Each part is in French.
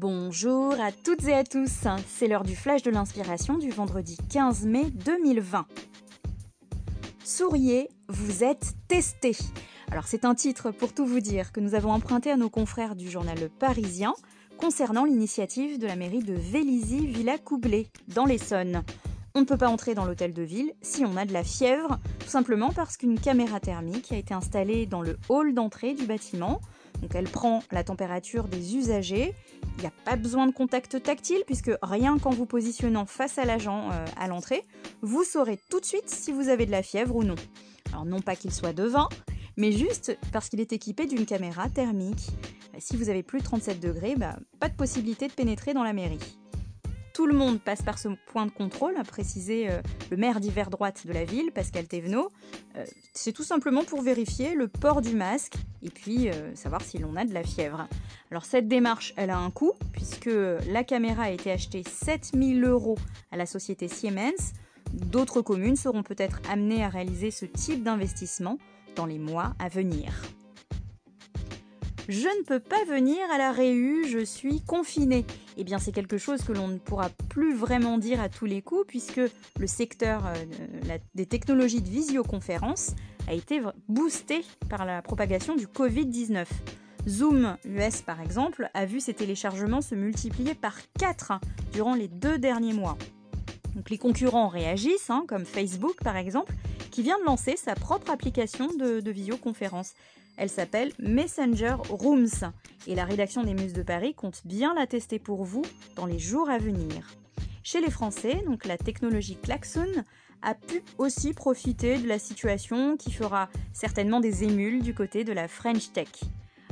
Bonjour à toutes et à tous, c'est l'heure du flash de l'inspiration du vendredi 15 mai 2020. Souriez, vous êtes testés. Alors c'est un titre pour tout vous dire que nous avons emprunté à nos confrères du journal Le Parisien concernant l'initiative de la mairie de Vélizy-Villacoublay dans l'Essonne. On ne peut pas entrer dans l'hôtel de ville si on a de la fièvre, tout simplement parce qu'une caméra thermique a été installée dans le hall d'entrée du bâtiment. Donc elle prend la température des usagers. Il n'y a pas besoin de contact tactile puisque rien qu'en vous positionnant face à l'agent euh, à l'entrée, vous saurez tout de suite si vous avez de la fièvre ou non. Alors non pas qu'il soit devin, mais juste parce qu'il est équipé d'une caméra thermique. Si vous avez plus de 37 degrés, bah, pas de possibilité de pénétrer dans la mairie. Tout le monde passe par ce point de contrôle, a précisé euh, le maire d'hiver droite de la ville, Pascal Thévenot. Euh, c'est tout simplement pour vérifier le port du masque et puis euh, savoir si l'on a de la fièvre. Alors cette démarche, elle a un coût, puisque la caméra a été achetée 7000 euros à la société Siemens. D'autres communes seront peut-être amenées à réaliser ce type d'investissement dans les mois à venir. Je ne peux pas venir à la Réu, je suis confiné. Eh bien, c'est quelque chose que l'on ne pourra plus vraiment dire à tous les coups, puisque le secteur euh, des technologies de visioconférence a été boosté par la propagation du Covid-19. Zoom US, par exemple, a vu ses téléchargements se multiplier par 4 durant les deux derniers mois. Donc les concurrents réagissent, hein, comme Facebook par exemple, qui vient de lancer sa propre application de, de visioconférence. Elle s'appelle Messenger Rooms et la rédaction des Muses de Paris compte bien la tester pour vous dans les jours à venir. Chez les Français, donc la technologie Klaxon a pu aussi profiter de la situation qui fera certainement des émules du côté de la French Tech.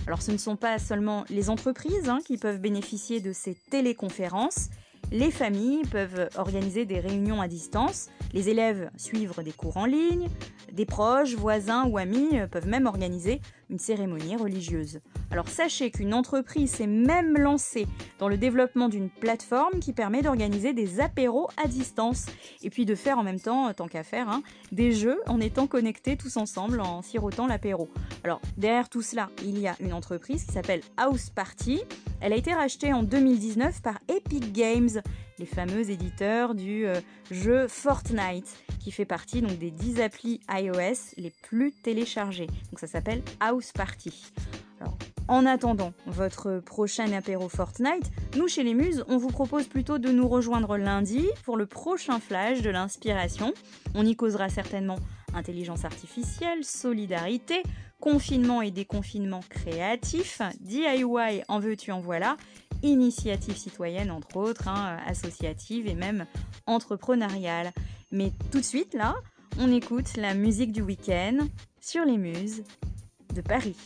Alors ce ne sont pas seulement les entreprises hein, qui peuvent bénéficier de ces téléconférences, les familles peuvent organiser des réunions à distance, les élèves suivre des cours en ligne, des proches, voisins ou amis peuvent même organiser une cérémonie religieuse. Alors sachez qu'une entreprise s'est même lancée dans le développement d'une plateforme qui permet d'organiser des apéros à distance et puis de faire en même temps, tant qu'à faire, hein, des jeux en étant connectés tous ensemble en sirotant l'apéro. Alors derrière tout cela, il y a une entreprise qui s'appelle House Party. Elle a été rachetée en 2019 par Epic Games, les fameux éditeurs du euh, jeu Fortnite, qui fait partie donc des 10 applis iOS les plus téléchargées. Donc ça s'appelle House Party. Alors, en attendant votre prochain apéro Fortnite, nous chez les Muses, on vous propose plutôt de nous rejoindre lundi pour le prochain flash de l'inspiration. On y causera certainement intelligence artificielle, solidarité, confinement et déconfinement créatif, DIY en veux-tu en voilà, initiative citoyenne entre autres, hein, associative et même entrepreneuriale. Mais tout de suite là, on écoute la musique du week-end sur les muses de Paris.